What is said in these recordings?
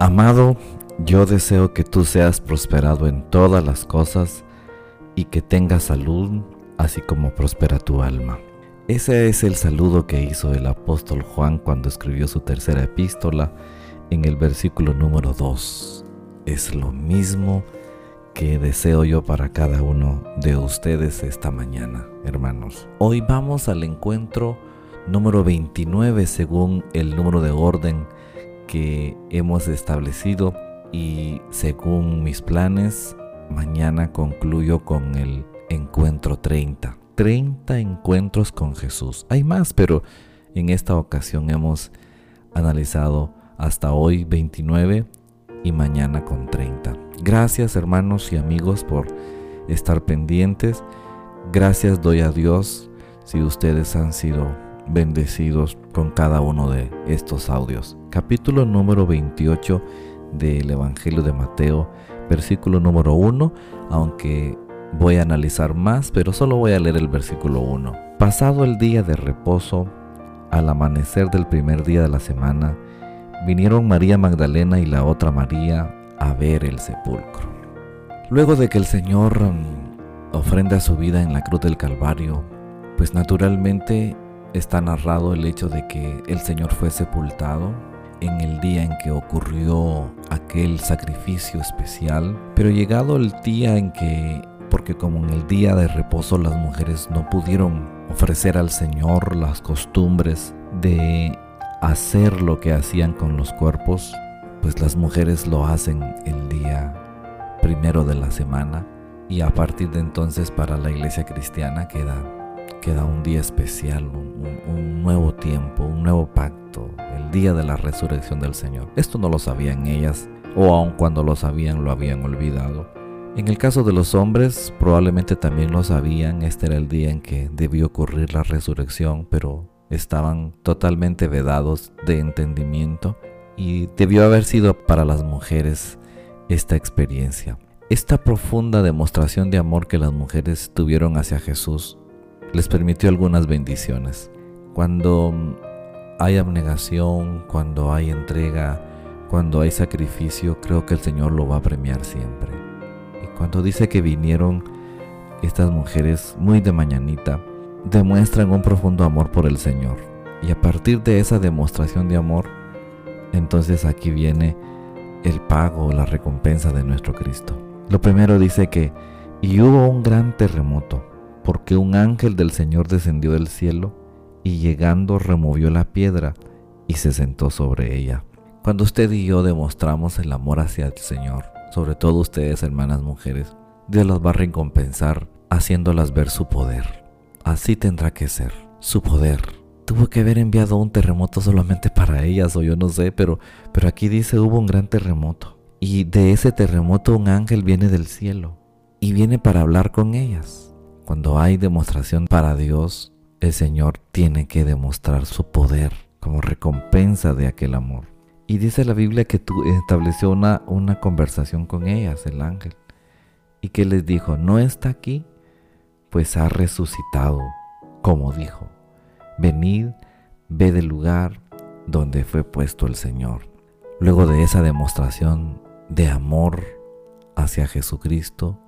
Amado, yo deseo que tú seas prosperado en todas las cosas y que tengas salud, así como prospera tu alma. Ese es el saludo que hizo el apóstol Juan cuando escribió su tercera epístola en el versículo número 2. Es lo mismo que deseo yo para cada uno de ustedes esta mañana, hermanos. Hoy vamos al encuentro número 29 según el número de orden que hemos establecido y según mis planes, mañana concluyo con el encuentro 30. 30 encuentros con Jesús. Hay más, pero en esta ocasión hemos analizado hasta hoy 29 y mañana con 30. Gracias hermanos y amigos por estar pendientes. Gracias doy a Dios si ustedes han sido bendecidos con cada uno de estos audios. Capítulo número 28 del Evangelio de Mateo, versículo número 1, aunque voy a analizar más, pero solo voy a leer el versículo 1. Pasado el día de reposo, al amanecer del primer día de la semana, vinieron María Magdalena y la otra María a ver el sepulcro. Luego de que el Señor mm, ofrenda su vida en la cruz del Calvario, pues naturalmente está narrado el hecho de que el Señor fue sepultado en el día en que ocurrió aquel sacrificio especial, pero llegado el día en que, porque como en el día de reposo las mujeres no pudieron ofrecer al Señor las costumbres de hacer lo que hacían con los cuerpos, pues las mujeres lo hacen el día primero de la semana y a partir de entonces para la iglesia cristiana queda, queda un día especial, un, nuevo tiempo, un nuevo pacto, el día de la resurrección del Señor. Esto no lo sabían ellas o aun cuando lo sabían lo habían olvidado. En el caso de los hombres probablemente también lo sabían, este era el día en que debió ocurrir la resurrección, pero estaban totalmente vedados de entendimiento y debió haber sido para las mujeres esta experiencia. Esta profunda demostración de amor que las mujeres tuvieron hacia Jesús les permitió algunas bendiciones. Cuando hay abnegación, cuando hay entrega, cuando hay sacrificio, creo que el Señor lo va a premiar siempre. Y cuando dice que vinieron estas mujeres muy de mañanita, demuestran un profundo amor por el Señor. Y a partir de esa demostración de amor, entonces aquí viene el pago, la recompensa de nuestro Cristo. Lo primero dice que, y hubo un gran terremoto, porque un ángel del Señor descendió del cielo y llegando removió la piedra y se sentó sobre ella. Cuando usted y yo demostramos el amor hacia el Señor, sobre todo ustedes hermanas mujeres, Dios las va a recompensar haciéndolas ver su poder. Así tendrá que ser. Su poder. Tuvo que haber enviado un terremoto solamente para ellas o yo no sé, pero, pero aquí dice hubo un gran terremoto. Y de ese terremoto un ángel viene del cielo y viene para hablar con ellas. Cuando hay demostración para Dios, el Señor tiene que demostrar su poder como recompensa de aquel amor. Y dice la Biblia que tú estableció una, una conversación con ellas, el ángel, y que les dijo, no está aquí pues ha resucitado, como dijo, venid, ve del lugar donde fue puesto el Señor. Luego de esa demostración de amor hacia Jesucristo,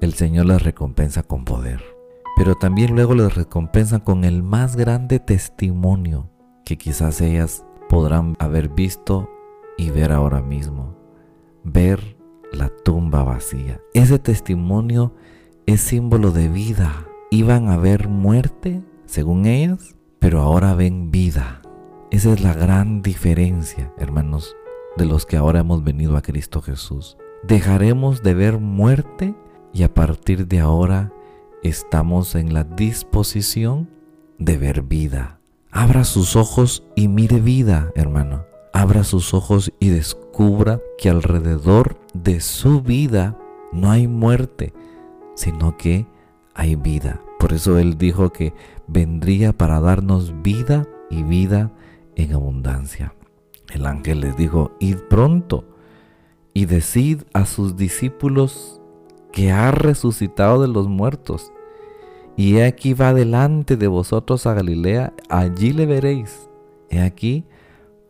el Señor les recompensa con poder. Pero también luego les recompensa con el más grande testimonio que quizás ellas podrán haber visto y ver ahora mismo. Ver la tumba vacía. Ese testimonio es símbolo de vida. Iban a ver muerte, según ellas, pero ahora ven vida. Esa es la gran diferencia, hermanos, de los que ahora hemos venido a Cristo Jesús. Dejaremos de ver muerte y a partir de ahora estamos en la disposición de ver vida. Abra sus ojos y mire vida, hermano. Abra sus ojos y descubra que alrededor de su vida no hay muerte, sino que hay vida. Por eso Él dijo que vendría para darnos vida y vida en abundancia. El ángel les dijo, id pronto y decid a sus discípulos que ha resucitado de los muertos. Y he aquí va delante de vosotros a Galilea, allí le veréis. He aquí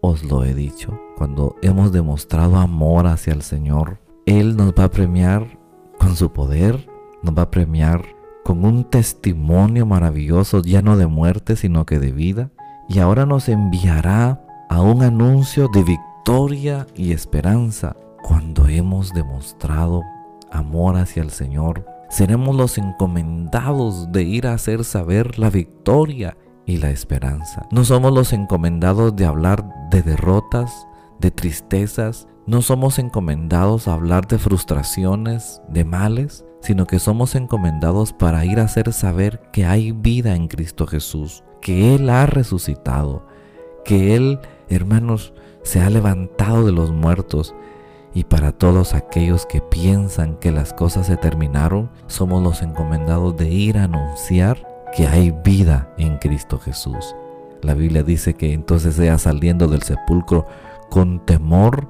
os lo he dicho. cuando hemos demostrado amor hacia el Señor, Él nos va a premiar con su poder, nos va a premiar con un testimonio maravilloso, ya no de muerte, sino que de vida. Y ahora nos enviará a un anuncio de victoria y esperanza cuando hemos demostrado amor hacia el Señor. Seremos los encomendados de ir a hacer saber la victoria y la esperanza. No somos los encomendados de hablar de derrotas, de tristezas. No somos encomendados a hablar de frustraciones, de males, sino que somos encomendados para ir a hacer saber que hay vida en Cristo Jesús, que Él ha resucitado, que Él, hermanos, se ha levantado de los muertos. Y para todos aquellos que piensan que las cosas se terminaron, somos los encomendados de ir a anunciar que hay vida en Cristo Jesús. La Biblia dice que entonces ella saliendo del sepulcro con temor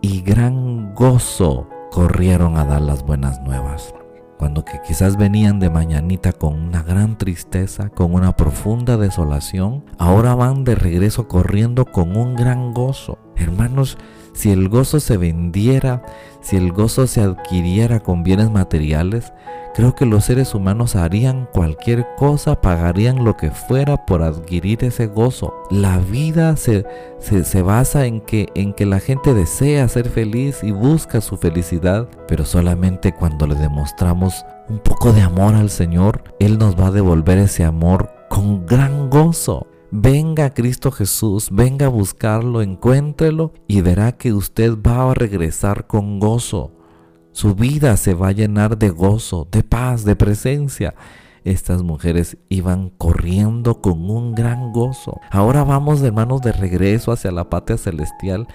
y gran gozo corrieron a dar las buenas nuevas cuando que quizás venían de mañanita con una gran tristeza, con una profunda desolación, ahora van de regreso corriendo con un gran gozo. Hermanos, si el gozo se vendiera, si el gozo se adquiriera con bienes materiales, creo que los seres humanos harían cualquier cosa, pagarían lo que fuera por adquirir ese gozo. La vida se, se, basa en que, en que la gente desea ser feliz y busca su felicidad, pero solamente cuando le demostramos un poco de amor al Señor, Él nos va a devolver ese amor con gran gozo. Venga Cristo Jesús, venga a buscarlo, encuéntrelo y verá que usted va a regresar con gozo. Su vida se va a llenar de gozo, de paz, de presencia. Estas mujeres iban corriendo con un gran gozo. Ahora vamos, hermanos, de regreso hacia la patria celestial,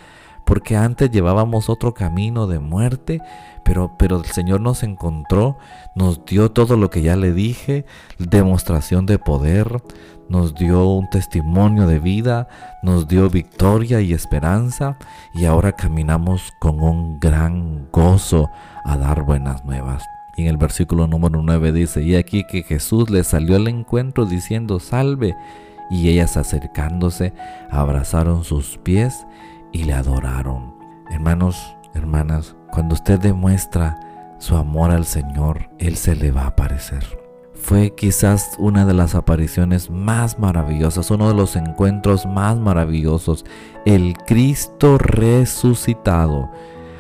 porque antes llevábamos otro camino de muerte, pero, pero el Señor nos encontró, nos dio todo lo que ya le dije, demostración de poder, nos dio un testimonio de vida, nos dio victoria y esperanza y ahora caminamos con un gran gozo a dar buenas nuevas. Y en el versículo número 9 dice, y aquí que Jesús le salió al encuentro diciendo, salve, y ellas acercándose abrazaron sus pies y le adoraron. Hermanos, hermanas, cuando usted demuestra su amor al Señor, Él se le va a aparecer fue quizás una de las apariciones más maravillosas, uno de los encuentros más maravillosos, el Cristo resucitado,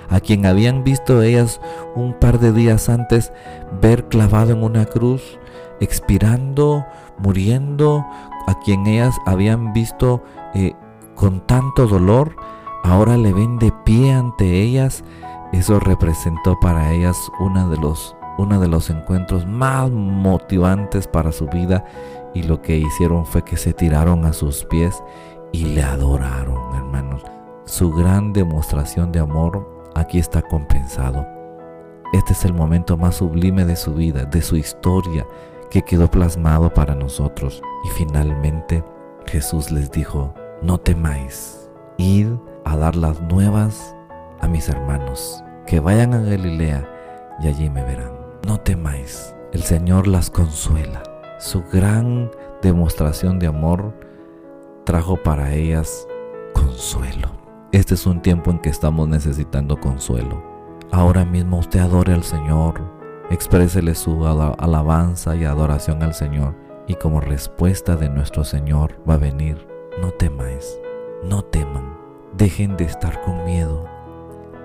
a quien habían visto ellas un par de días antes ver clavado en una cruz, expirando, muriendo, a quien ellas habían visto eh, con tanto dolor, ahora le ven de pie ante ellas. Eso representó para ellas uno de los de los encuentros más motivantes para su vida y lo que hicieron fue que se tiraron a sus pies y le adoraron, hermanos. Su gran demostración de amor aquí está compensado. Este es el momento más sublime de su vida, de su historia, que quedó plasmado para nosotros. Y finalmente Jesús les dijo, no temáis, id a dar las nuevas a mis hermanos, que vayan a Galilea y allí me verán. No temáis, el Señor las consuela. Su gran demostración de amor trajo para ellas consuelo. Este es un tiempo en que estamos necesitando consuelo. Ahora mismo usted adore al Señor, exprésele su alabanza y adoración al Señor y como respuesta de nuestro Señor va a venir, no temáis, no teman, dejen de estar con miedo,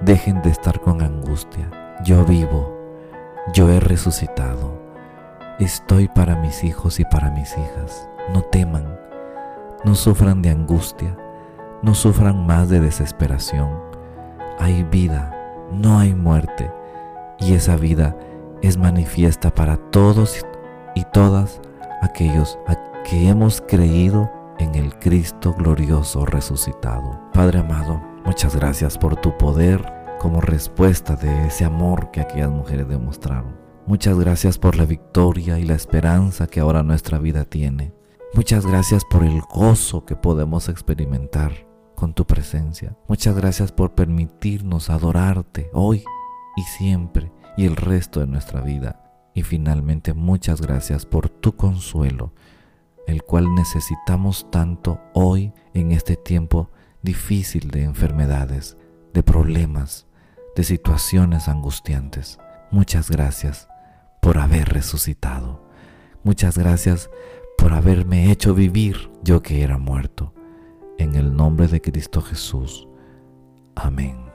dejen de estar con angustia. Yo vivo, yo he resucitado. Estoy para mis hijos y para mis hijas. No teman, no sufran de angustia, no sufran más de desesperación. Hay vida, no hay muerte, y esa vida es manifiesta para todos y todas aquellos a que hemos creído en el Cristo glorioso resucitado. Padre amado, muchas gracias por tu poder como respuesta de ese amor que aquellas mujeres demostraron. Muchas gracias por la victoria y la esperanza que ahora nuestra vida tiene. Muchas gracias por el gozo que podemos experimentar con tu presencia. Muchas gracias por permitirnos adorarte hoy y siempre y el resto de nuestra vida. Y finalmente muchas gracias por tu consuelo, el cual necesitamos tanto hoy en este tiempo difícil de enfermedades, de problemas, de situaciones angustiantes. Muchas gracias por haber resucitado. Muchas gracias por haberme hecho vivir yo que era muerto. En el nombre de Cristo Jesús. Amén.